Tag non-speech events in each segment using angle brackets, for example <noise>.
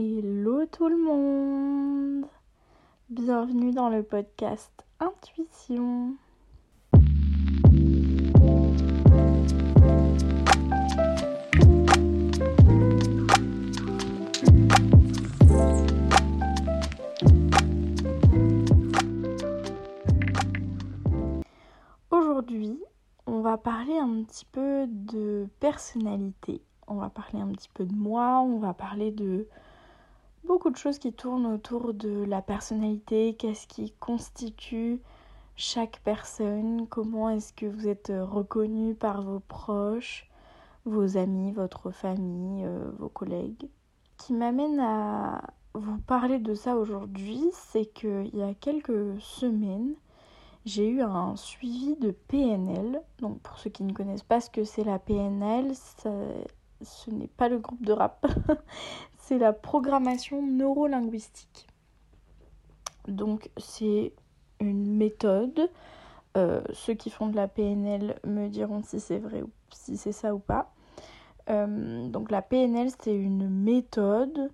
Hello tout le monde Bienvenue dans le podcast Intuition. Aujourd'hui, on va parler un petit peu de personnalité. On va parler un petit peu de moi, on va parler de beaucoup de choses qui tournent autour de la personnalité, qu'est-ce qui constitue chaque personne, comment est-ce que vous êtes reconnu par vos proches, vos amis, votre famille, euh, vos collègues. Ce qui m'amène à vous parler de ça aujourd'hui, c'est qu'il y a quelques semaines, j'ai eu un suivi de PNL. Donc pour ceux qui ne connaissent pas ce que c'est la PNL, ce n'est pas le groupe de rap, <laughs> c'est la programmation neurolinguistique. Donc c'est une méthode. Euh, ceux qui font de la PNL me diront si c'est vrai ou si c'est ça ou pas. Euh, donc la PNL c'est une méthode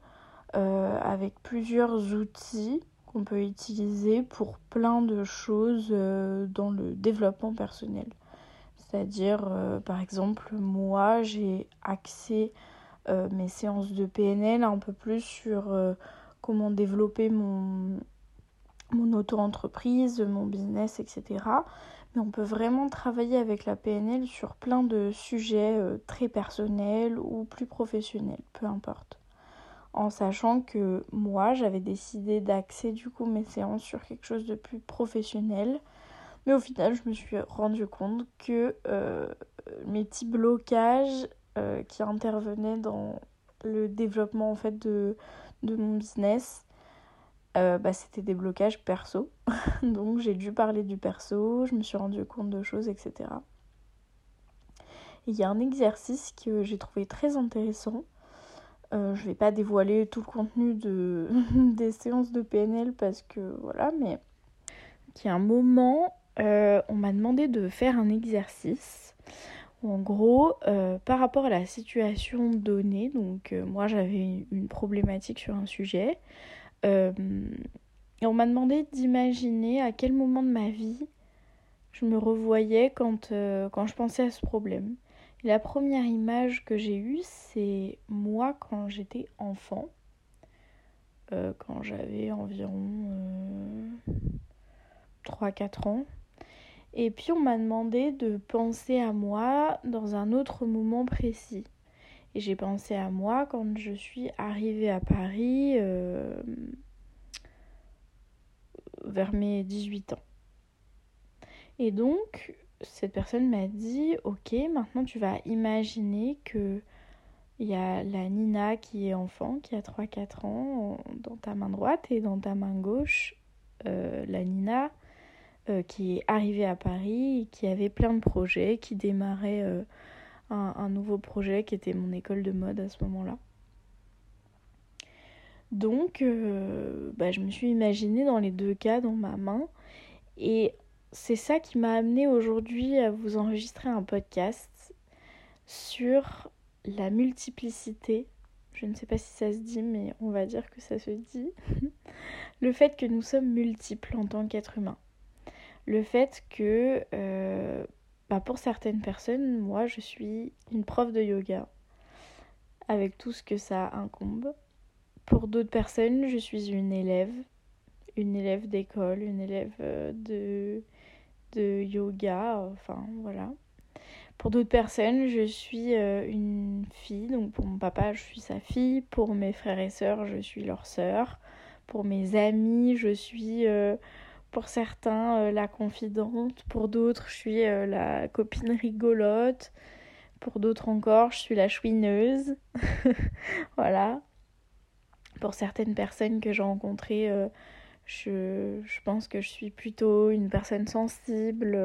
euh, avec plusieurs outils qu'on peut utiliser pour plein de choses dans le développement personnel. C'est-à-dire, par exemple, moi, j'ai accès euh, mes séances de PNL, un peu plus sur euh, comment développer mon, mon auto-entreprise, mon business, etc. Mais on peut vraiment travailler avec la PNL sur plein de sujets euh, très personnels ou plus professionnels, peu importe. En sachant que moi, j'avais décidé d'axer du coup mes séances sur quelque chose de plus professionnel. Mais au final, je me suis rendu compte que mes petits blocages euh, qui intervenait dans le développement en fait de, de mon business, euh, bah, c'était des blocages perso. <laughs> Donc j'ai dû parler du perso, je me suis rendu compte de choses, etc. Il y a un exercice que j'ai trouvé très intéressant. Euh, je ne vais pas dévoiler tout le contenu de, <laughs> des séances de PNL parce que voilà, mais y a un moment, on m'a demandé de faire un exercice en gros, euh, par rapport à la situation donnée, donc euh, moi j'avais une problématique sur un sujet, euh, et on m'a demandé d'imaginer à quel moment de ma vie je me revoyais quand, je pensais à ce problème. La première image que j'ai eue, c'est moi quand j'étais enfant, quand j'avais environ 3-4 ans. Et puis on m'a demandé de penser à moi dans un autre moment précis. Et j'ai pensé à moi quand je suis arrivée à Paris euh, vers mes 18 ans. Et donc, cette personne m'a dit, ok, maintenant tu vas imaginer que il y a la Nina qui est enfant, qui a 3-4 ans, dans ta main droite et dans ta main gauche, euh, la Nina euh, qui est arrivé à Paris, qui avait plein de projets, qui démarrait euh, un, nouveau projet qui était mon école de mode à ce moment-là. Donc, euh, bah, je me suis imaginée dans les deux cas dans ma main. Et c'est ça qui m'a amené aujourd'hui à vous enregistrer un podcast sur la multiplicité. Je ne sais pas si ça se dit, mais on va dire que ça se dit. <laughs> le fait que nous sommes multiples en tant qu'êtres humains le fait que euh, bah, pour certaines personnes, moi je suis une prof de yoga. Avec tout ce que ça incombe. Pour d'autres personnes, je suis une élève, une élève d'école, une élève euh, de, de yoga, enfin voilà. Pour d'autres personnes, je suis euh, une fille, donc pour mon papa, je suis sa fille, pour mes frères et sœurs, je suis leur sœur, pour mes amis, je suis pour certains, euh, la confidente. Pour d'autres, je suis euh, la copine rigolote. Pour d'autres encore, je suis la chouineuse. <laughs> voilà. Pour certaines personnes que j'ai rencontrées, euh, je, je, pense que je suis plutôt une personne sensible.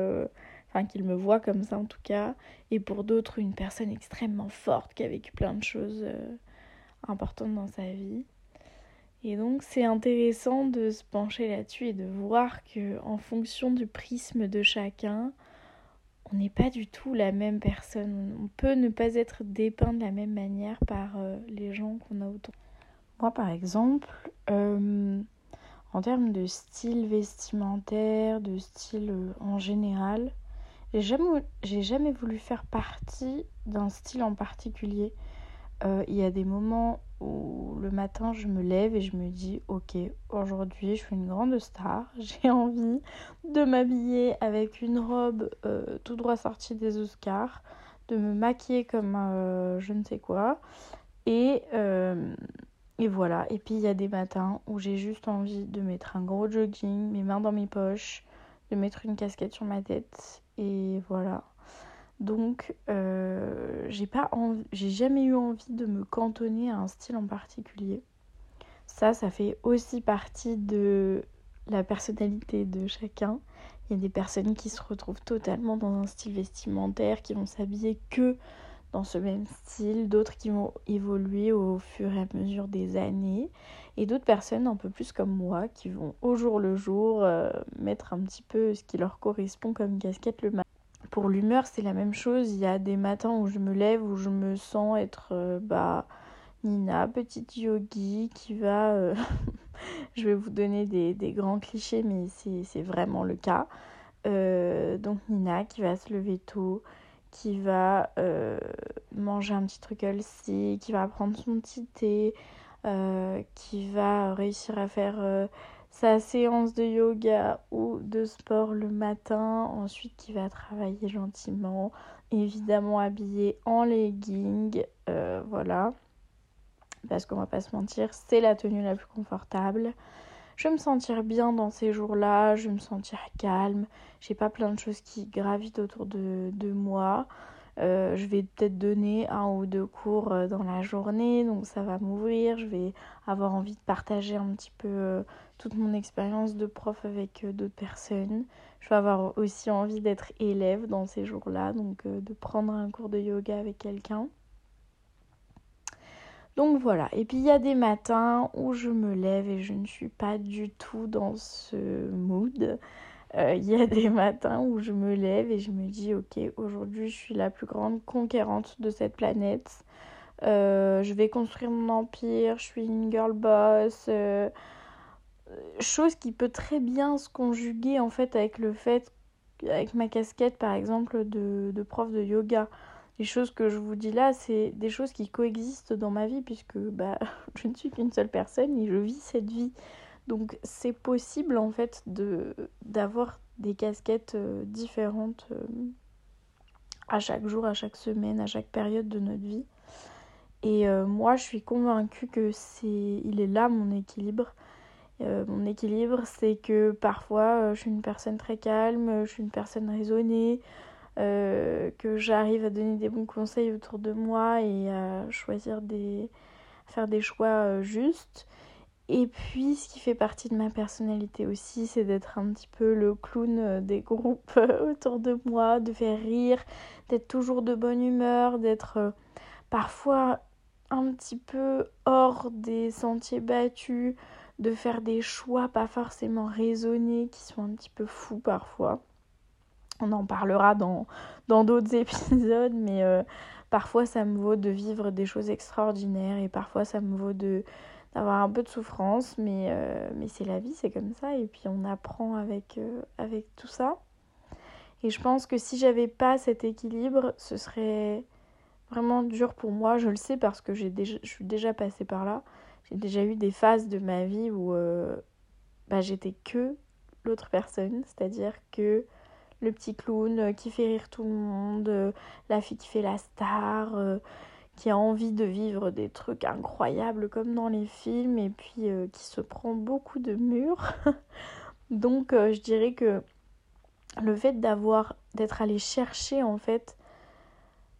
enfin, qu'ils me voient comme ça en tout cas. Et pour d'autres, une personne extrêmement forte qui a vécu plein de choses importantes dans sa vie. Et donc c'est intéressant de se pencher là-dessus et de voir que en fonction du prisme de chacun, on n'est pas du tout la même personne. On peut ne pas être dépeint de la même manière par euh, les gens qu'on a autour. Moi, par exemple, euh, en termes de style vestimentaire, de style euh, en général, j'ai jamais, voulu faire partie d'un style en particulier. Il y a des moments où le matin je me lève et je me dis ok aujourd'hui je suis une grande star <laughs> j'ai envie de m'habiller avec une robe tout droit sortie des Oscars de me maquiller comme je ne sais quoi et et voilà. Et puis il y a des matins où j'ai juste envie de mettre un gros jogging, mes mains dans mes poches, de mettre une casquette sur ma tête. Et voilà. Donc euh, j'ai jamais eu envie de me cantonner à un style en particulier. Ça, ça fait aussi partie de la personnalité de chacun. Il y a des personnes qui se retrouvent totalement dans un style vestimentaire, qui vont s'habiller que dans ce même style, d'autres qui vont évoluer au fur et à mesure des années, et d'autres personnes un peu plus comme moi qui vont au jour le jour euh, mettre un petit peu ce qui leur correspond comme casquette le matin. Pour l'humeur, c'est la même chose. Il y a des matins où je me lève, où je me sens être euh, bah, Nina, petite yogi qui va. Euh, <laughs> je vais vous donner des, grands clichés, mais c'est vraiment le cas. donc Nina qui va se lever tôt, qui va euh, manger un petit truc healthy, qui va prendre son petit thé, euh, qui va réussir à faire euh, sa séance de yoga ou de sport le matin, ensuite qui va travailler gentiment, évidemment habillé en legging, voilà, parce qu'on va pas se mentir, c'est la tenue la plus confortable. Je vais me sentir bien dans ces jours-là, je vais me sentir calme, j'ai pas plein de choses qui gravitent autour de, moi. Euh, je vais peut-être donner un ou deux cours euh, dans la journée, donc ça va m'ouvrir. Je vais avoir envie de partager un petit peu euh, toute mon expérience de prof avec d'autres personnes. Je vais avoir aussi envie d'être élève dans ces jours-là, donc de prendre un cours de yoga avec quelqu'un. Donc voilà, et puis il y a des matins où je me lève et je ne suis pas du tout dans ce mood. Euh, il y a des matins où je me lève et je me dis ok aujourd'hui je suis la plus grande conquérante de cette planète. Euh, je vais construire mon empire, je suis une girl boss. Euh, chose qui peut très bien se conjuguer en fait avec le fait, avec ma casquette par exemple de, de prof de yoga les choses que je vous dis là, c'est des choses qui coexistent dans ma vie puisque bah, <laughs> je ne suis qu'une seule personne et je vis cette vie. Donc c'est possible en fait de d'avoir des casquettes euh, différentes euh, à chaque jour, à chaque semaine, à chaque période de notre vie. Et euh, moi, je suis convaincue que c'est il est là mon équilibre. mon équilibre, c'est que parfois je suis une personne très calme, je suis une personne raisonnée, que j'arrive à donner des bons conseils autour de moi et à choisir des faire des choix justes. Et puis ce qui fait partie de ma personnalité aussi, c'est d'être un petit peu le clown euh, des groupes <laughs> autour de moi, de faire rire, d'être toujours de bonne humeur, d'être parfois un petit peu hors des sentiers battus, de faire des choix pas forcément raisonnés qui sont un petit peu fous parfois. On en parlera dans d'autres <laughs> épisodes, mais euh, parfois ça me vaut de vivre des choses extraordinaires et parfois ça me vaut de d'avoir un peu de souffrance, mais, euh, mais c'est la vie, c'est comme ça, et puis on apprend avec, euh, avec tout ça. Et je pense que si j'avais pas cet équilibre, ce serait vraiment dur pour moi. Je le sais parce que j'ai déjà, je suis déjà passée par là. J'ai déjà eu des phases de ma vie où bah, j'étais que l'autre personne, c'est-à-dire que le petit clown euh, qui fait rire tout le monde, euh, la fille qui fait la star, euh, qui a envie de vivre des trucs incroyables comme dans les films et puis qui se prend beaucoup de murs. <laughs> Donc je dirais que le fait d'avoir d'être allé chercher en fait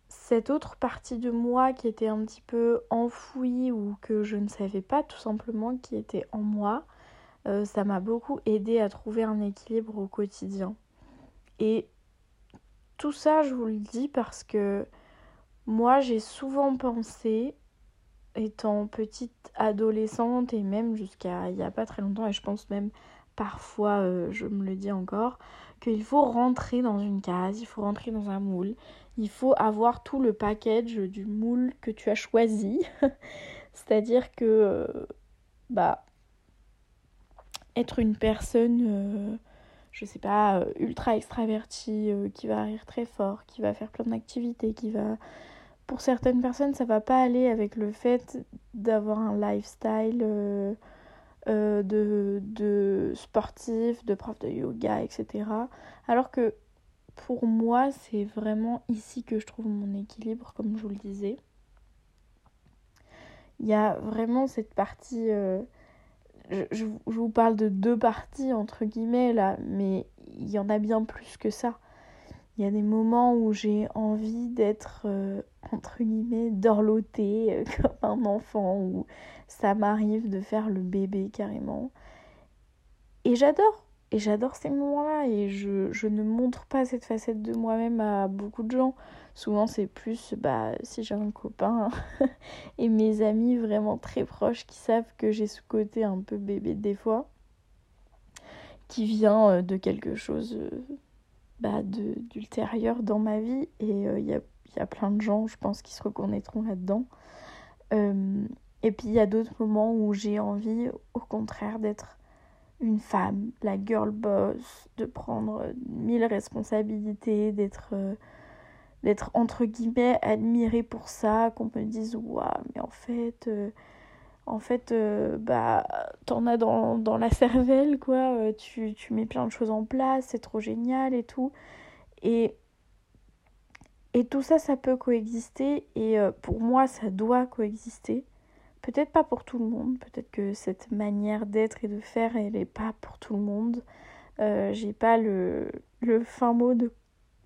cette autre partie de moi qui était un petit peu enfouie ou que je ne savais pas tout simplement qui était en moi, ça m'a beaucoup aidé à trouver un équilibre au quotidien. Et tout ça, je vous le dis parce que moi, j'ai souvent pensé, étant petite adolescente et même jusqu'à il n'y a pas très longtemps, et je pense même parfois, euh, je me le dis encore, qu'il faut rentrer dans une case, il faut rentrer dans un moule, il faut avoir tout le package du moule que tu as choisi. <laughs> C'est-à-dire que, bah, être une personne, je sais pas, ultra extravertie, qui va rire très fort, qui va faire plein d'activités, qui va pour certaines personnes, ça va pas aller avec le fait d'avoir un lifestyle euh, euh, de, de sportif, de prof de yoga, etc. Alors que pour moi, c'est vraiment ici que je trouve mon équilibre, comme je vous le disais. Il y a vraiment cette partie. Euh, je, je, vous parle de deux parties, entre guillemets, là, mais il y en a bien plus que ça. Il y a des moments où j'ai envie d'être, euh, entre guillemets, dorlotée euh, <laughs> comme un enfant, où ça m'arrive de faire le bébé carrément. Et j'adore, et j'adore ces moments-là, et je, ne montre pas cette facette de moi-même à beaucoup de gens. Souvent, c'est plus bah, si j'ai un copain <laughs> et mes amis vraiment très proches qui savent que j'ai ce côté un peu bébé des fois, qui vient euh, de quelque chose bah, d'ultérieur dans ma vie et il euh, y, a, y, a, plein de gens, je pense, qui se reconnaîtront là-dedans. Euh, et puis il y a d'autres moments où j'ai envie, au contraire, d'être une femme, la girl boss, de prendre mille responsabilités, d'être euh, d'être entre guillemets admirée pour ça, qu'on me dise waouh, mais en fait en fait, euh, bah, t'en as dans, la cervelle, quoi. Euh, tu, mets plein de choses en place, c'est trop génial et tout. Et, tout ça, ça peut coexister. Et euh, pour moi, ça doit coexister. Peut-être pas pour tout le monde. Peut-être que cette manière d'être et de faire, elle n'est pas pour tout le monde. J'ai pas le, le fin mot de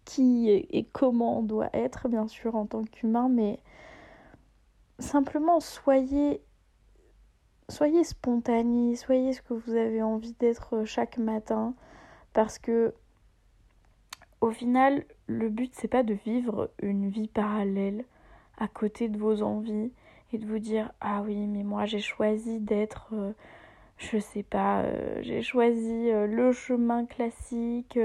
qui et comment on doit être, bien sûr, en tant qu'humain, mais simplement soyez soyez spontané, soyez ce que vous avez envie d'être euh, chaque matin. Parce que au final, le but c'est pas de vivre une vie parallèle à côté de vos envies et de vous dire ah oui, mais moi j'ai choisi d'être euh, je sais pas, euh, j'ai choisi le chemin classique,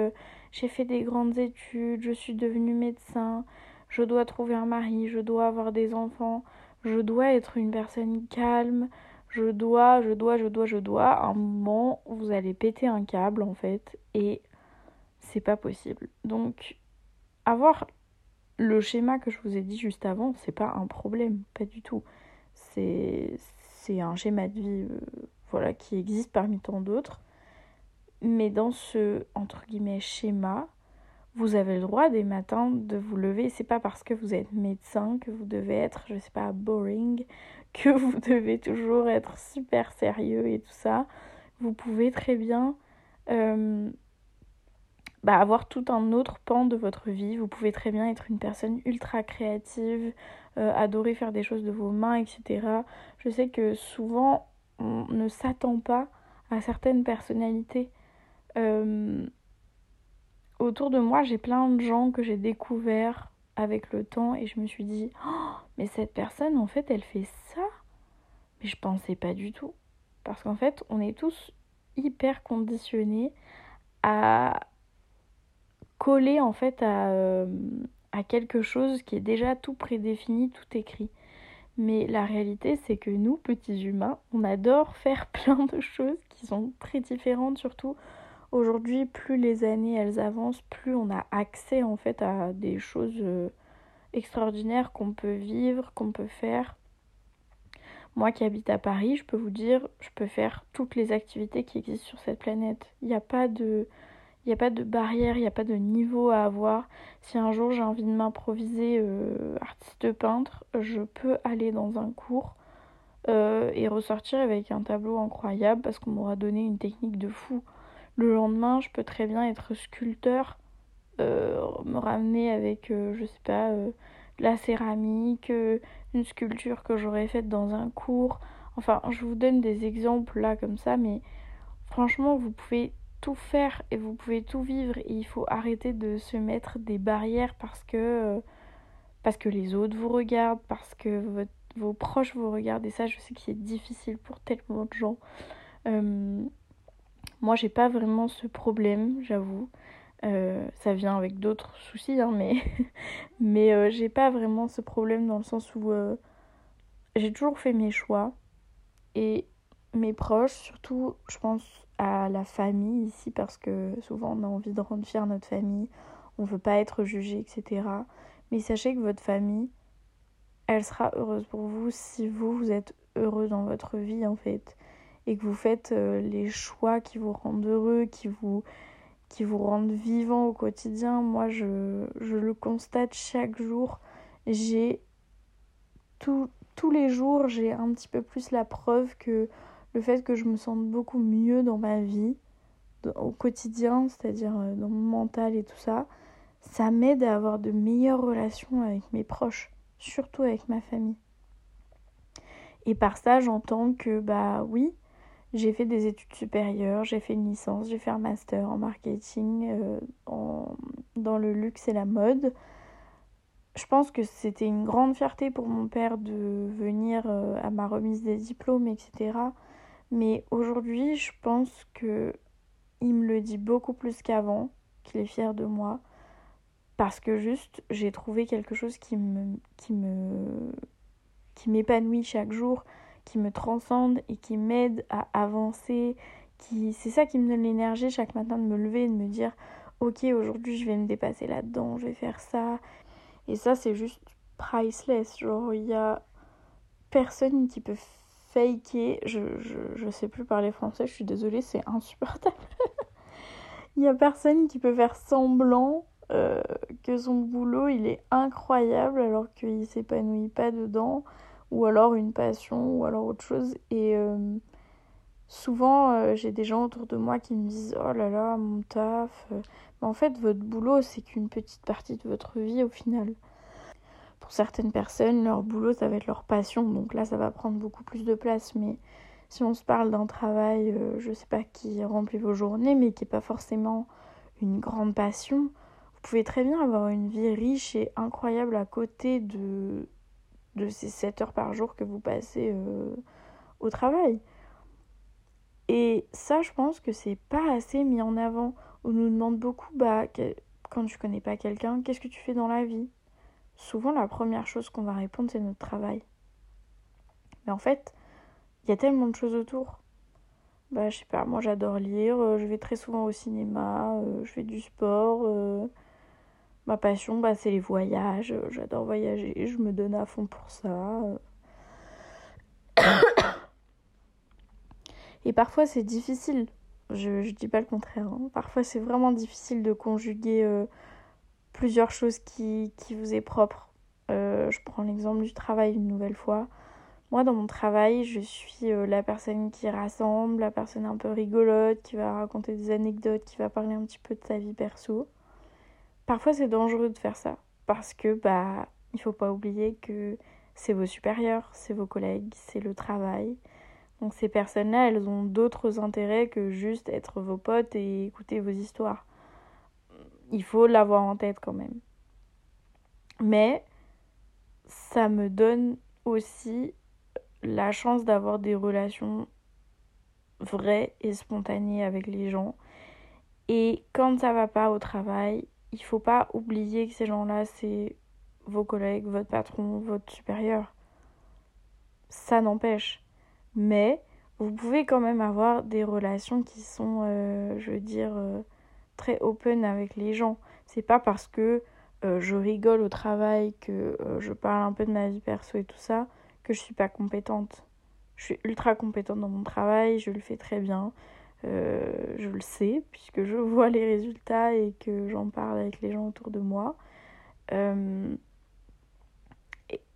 j'ai fait des grandes études, je suis devenue médecin, je dois trouver un mari, je dois avoir des enfants, je dois être une personne calme, je dois, je dois, je dois, je dois, à un moment, vous allez péter un câble en fait et c'est pas possible. Donc, avoir le schéma que je vous ai dit juste avant, c'est pas un problème, pas du tout. C'est un schéma de vie euh, voilà qui existe parmi tant d'autres. Mais dans ce entre guillemets schéma, vous avez le droit des matins de vous lever. C'est pas parce que vous êtes médecin que vous devez être, je sais pas, boring <laughs> que vous devez toujours être super sérieux et tout ça. Vous pouvez très bien euh, bah, avoir tout un autre pan de votre vie. Vous pouvez très bien être une personne ultra créative, euh, adorer faire des choses de vos mains, etc. Je sais que souvent on ne s'attend pas à certaines personnalités. Euh, autour de moi, j'ai plein de gens que j'ai découverts avec le temps et je me suis dit oh, mais cette personne en fait elle fait ça. Mais je pensais pas du tout. Parce qu'en fait on est tous hyper conditionnés à coller en fait à, euh, à quelque chose qui est déjà tout prédéfini tout écrit. Mais la réalité c'est que nous petits humains on adore faire <laughs> plein de choses qui sont très différentes surtout Aujourd'hui, plus les années elles avancent, plus on a accès en fait à des choses euh, extraordinaires qu'on peut vivre, qu'on peut faire. Moi qui habite à Paris, je peux vous dire, je peux faire toutes les activités qui existent sur cette planète. Il n'y a pas de il a pas de barrière, il n'y a pas de niveau à avoir. Si un jour j'ai envie de m'improviser euh, artiste peintre, je peux aller dans un cours euh, et ressortir avec un tableau incroyable parce qu'on m'aura donné une technique de fou. Le lendemain, je peux très bien être sculpteur, euh, me ramener avec, euh, je sais pas, euh, la céramique, une sculpture que j'aurais faite dans un cours. Enfin, je vous donne des exemples là comme ça, mais franchement, vous pouvez tout faire et vous pouvez tout vivre il faut arrêter de se mettre des barrières parce que parce que les autres vous regardent, parce que vos proches vous regardent et ça je sais que c'est difficile pour tellement de gens. Moi, j'ai pas vraiment ce problème, j'avoue. Euh, ça vient avec d'autres soucis, hein, mais, <laughs> mais euh, j'ai pas vraiment ce problème dans le sens où euh, j'ai toujours fait mes choix et mes proches, surtout je pense à la famille ici parce que souvent on a envie de rendre fier notre famille, on veut pas être jugé, etc. Mais sachez que votre famille, elle sera heureuse pour vous si vous, vous êtes heureux dans votre vie en fait et que vous faites euh, les choix qui vous rendent heureux, qui vous, qui vous rendent vivant au quotidien. Moi, je, je le constate chaque jour. J'ai tous les jours, j'ai un petit peu plus la preuve que le fait que je me sente beaucoup mieux dans ma vie, au quotidien, c'est-à-dire euh, dans mon mental et tout ça, ça m'aide à avoir de meilleures relations avec mes proches, surtout avec ma famille. Et par ça, j'entends que, bah oui, j'ai fait des études supérieures, j'ai fait une licence, j'ai fait un master en marketing, euh, dans le luxe et la mode. Je pense que c'était une grande fierté pour mon père de venir euh, à ma remise des diplômes, etc. Mais aujourd'hui, je pense que il me le dit beaucoup plus qu'avant, qu'il est fier de moi, parce que juste j'ai trouvé quelque chose qui me qui me qui m'épanouit chaque jour, qui me transcende et qui m'aide à avancer, qui c'est ça qui me donne l'énergie chaque matin de me lever et de me dire OK, aujourd'hui, je vais me dépasser là-dedans, je vais faire ça. Et ça c'est juste priceless, genre il y a personne qui peut faker, je, je, je sais plus parler français, je suis désolée, c'est insupportable. <laughs> il y a personne qui peut faire semblant euh, que son boulot il est incroyable alors qu'il s'épanouit pas dedans ou alors une passion ou alors autre chose. Et euh, souvent euh, j'ai des gens autour de moi qui me disent oh là là mon taf mais en fait votre boulot c'est qu'une petite partie de votre vie au final. Pour certaines personnes leur boulot ça va être leur passion. Donc là ça va prendre beaucoup plus de place. Mais si on se parle d'un travail je sais pas qui remplit vos journées mais qui est pas forcément une grande passion vous pouvez très bien avoir une vie riche et incroyable à côté de, de ces 7 heures par jour que vous passez euh, au travail. Et ça, je pense que c'est pas assez mis en avant. On nous demande beaucoup, bah, quand tu connais pas quelqu'un, qu'est-ce que tu fais dans la vie? Souvent, la première chose qu'on va répondre, c'est notre travail. Mais en fait, il y a tellement de choses autour. Bah, je sais pas, moi j'adore lire, euh, je vais très souvent au cinéma, euh, je fais du sport, Ma passion, bah, c'est les voyages. J'adore voyager, je me donne à fond pour ça. <coughs> Et parfois, c'est difficile. Je ne dis pas le contraire. Hein. Parfois, c'est vraiment difficile de conjuguer euh, plusieurs choses qui, qui, vous est propre. Euh, je prends l'exemple du travail une nouvelle fois. Moi, dans mon travail, je suis euh, la personne qui rassemble, la personne un peu rigolote, qui va raconter des anecdotes, qui va parler un petit peu de sa vie perso. Parfois, c'est dangereux de faire ça parce que bah il faut pas oublier que c'est vos supérieurs, c'est vos collègues, c'est le travail. Donc ces personnes-là, elles ont d'autres intérêts que juste être vos potes et écouter vos histoires. Il faut l'avoir en tête quand même. Mais ça me donne aussi la chance d'avoir des relations vraies et spontanées avec les gens. Et quand ça va pas au travail, il faut pas oublier que ces gens-là, c'est vos collègues, votre patron, votre supérieur. Ça n'empêche. Mais vous pouvez quand même avoir des relations qui sont, euh, je veux dire, euh, très open avec les gens. C'est pas parce que euh, je rigole au travail, que je parle un peu de ma vie perso et tout ça, que je suis pas compétente. Je suis ultra compétente dans mon travail, je le fais très bien. Euh, je le sais puisque je <laughs> vois les résultats et que j'en parle avec les gens autour de moi. Euh,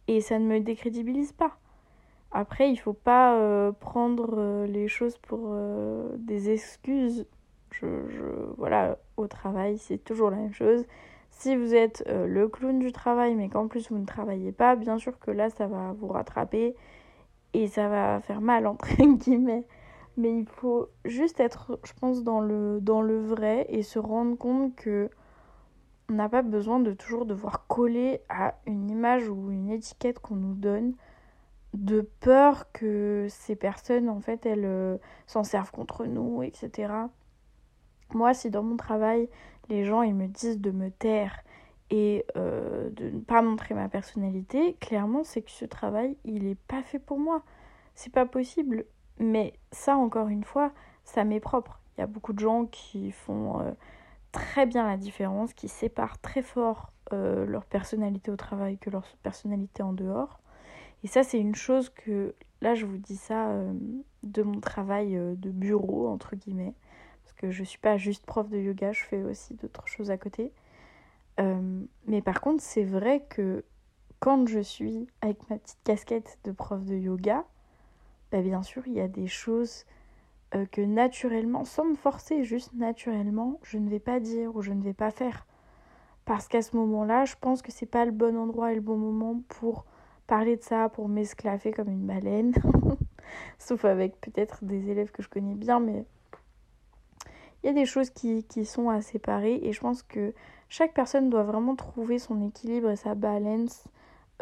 et, ça ne me décrédibilise pas. Après, il faut pas euh, prendre les choses pour des excuses. Je, je, voilà, au travail, c'est toujours la même chose. Si vous êtes le clown du travail, mais qu'en plus vous ne travaillez pas, bien sûr que là, ça va vous rattraper et ça va faire mal, entre <laughs> guillemets. Mais il faut juste être, je pense, dans le, dans le vrai et se rendre compte que on n'a pas besoin de toujours devoir coller à une image ou une étiquette qu'on nous donne de peur que ces personnes, en fait, elles euh, s'en servent contre nous, etc. Moi, si dans mon travail, les gens, ils me disent de me taire et euh, de ne pas montrer ma personnalité, clairement, c'est que ce travail, il n'est pas fait pour moi. C'est pas possible. Mais ça, encore une fois, ça m'est propre. Il y a beaucoup de gens qui font euh, très bien la différence, qui séparent très fort euh, leur personnalité au travail que leur personnalité en dehors. Et ça, c'est une chose que, là, je vous dis ça de mon travail de bureau, entre guillemets. Parce que je ne suis pas juste prof de yoga, je fais aussi d'autres choses à côté. Euh, mais par contre, c'est vrai que quand je suis avec ma petite casquette de prof de yoga, bah bien sûr, il y a des choses euh, que naturellement, sans me forcer, juste naturellement, je ne vais pas dire ou je ne vais pas faire. Parce qu'à ce moment-là, je pense que c'est pas le bon endroit et le bon moment pour parler de ça, pour m'esclaffer comme une baleine. <laughs> Sauf avec peut-être des élèves que je connais bien, mais il y a des choses qui, qui sont à séparer et je pense que chaque personne doit vraiment trouver son équilibre et sa balance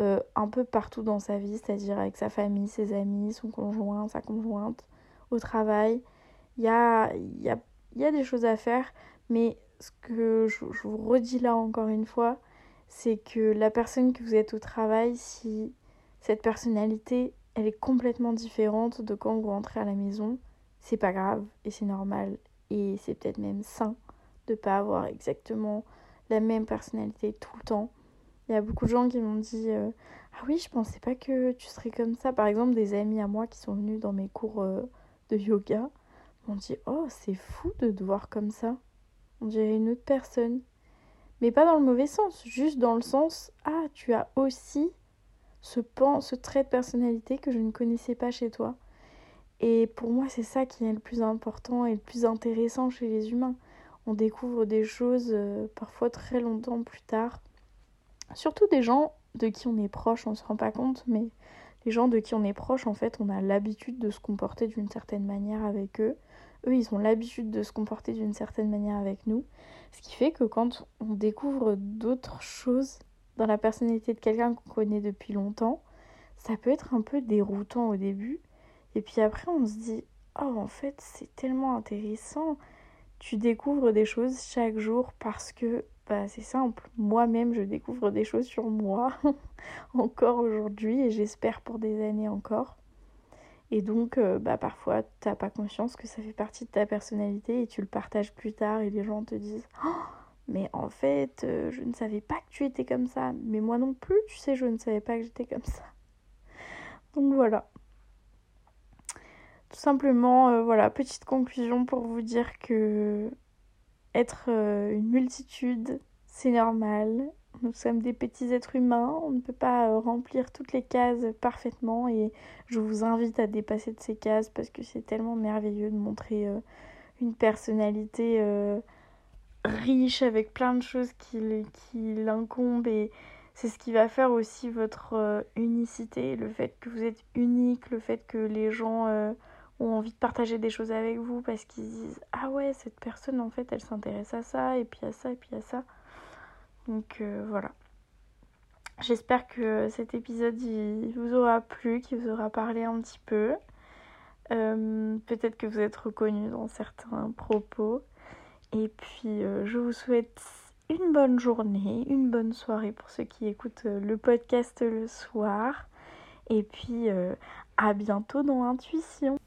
euh, un peu partout dans sa vie, c'est-à-dire avec sa famille, ses amis, son conjoint, sa conjointe, au travail. Il y a, y, a, y a des choses à faire, mais ce que je, je vous redis là encore une fois, c'est que la personne que vous êtes au travail, si cette personnalité, elle est complètement différente de quand vous rentrez à la maison, c'est pas grave et c'est normal et c'est peut-être même sain de pas avoir exactement la même personnalité tout le temps. Il y a beaucoup de gens qui m'ont dit euh, Ah oui, je pensais pas que tu serais comme ça. Par exemple, des amis à moi qui sont venus dans mes cours euh, de yoga m'ont dit Oh, c'est fou de te voir comme ça. On dirait une autre personne. Mais pas dans le mauvais sens, juste dans le sens Ah, tu as aussi ce pan, ce trait de personnalité que je ne connaissais pas chez toi. Et pour moi, c'est ça qui est le plus important et le plus intéressant chez les humains on découvre des choses euh, parfois très longtemps plus tard. Surtout des gens de qui on est proche, on ne se rend pas compte, mais les gens de qui on est proche, en fait, on a l'habitude de se comporter d'une certaine manière avec eux. Eux, ils ont l'habitude de se comporter d'une certaine manière avec nous. Ce qui fait que quand on découvre d'autres choses dans la personnalité de quelqu'un qu'on connaît depuis longtemps, ça peut être un peu déroutant au début. Et puis après, on se dit, oh, en fait, c'est tellement intéressant tu découvres des choses chaque jour parce que bah, c'est simple. Moi-même, je découvre des choses sur moi <laughs> encore aujourd'hui et j'espère pour des années encore. Et donc, euh, bah, parfois, tu n'as pas conscience que ça fait partie de ta personnalité et tu le partages plus tard et les gens te disent oh, Mais en fait, euh, je ne savais pas que tu étais comme ça. Mais moi non plus, tu sais, je ne savais pas que j'étais comme ça. Donc voilà. Tout simplement, euh, voilà, petite conclusion pour vous dire que être euh, une multitude, c'est normal. Nous sommes des petits êtres humains, on ne peut pas euh, remplir toutes les cases parfaitement et je vous invite à dépasser de ces cases parce que c'est tellement merveilleux de montrer une personnalité riche avec plein de choses qui, qui l'incombent et c'est ce qui va faire aussi votre unicité, le fait que vous êtes unique, le fait que les gens ont envie de partager des choses avec vous parce qu'ils disent ah ouais cette personne en fait elle s'intéresse à ça et puis à ça et puis à ça donc euh, voilà. J'espère que cet épisode vous aura plu qu'il vous aura parlé un petit peu. Euh, peut-être que vous êtes reconnu dans certains propos. Et puis euh, je vous souhaite une bonne journée une bonne soirée pour ceux qui écoutent le podcast le soir. Et puis à bientôt dans Intuition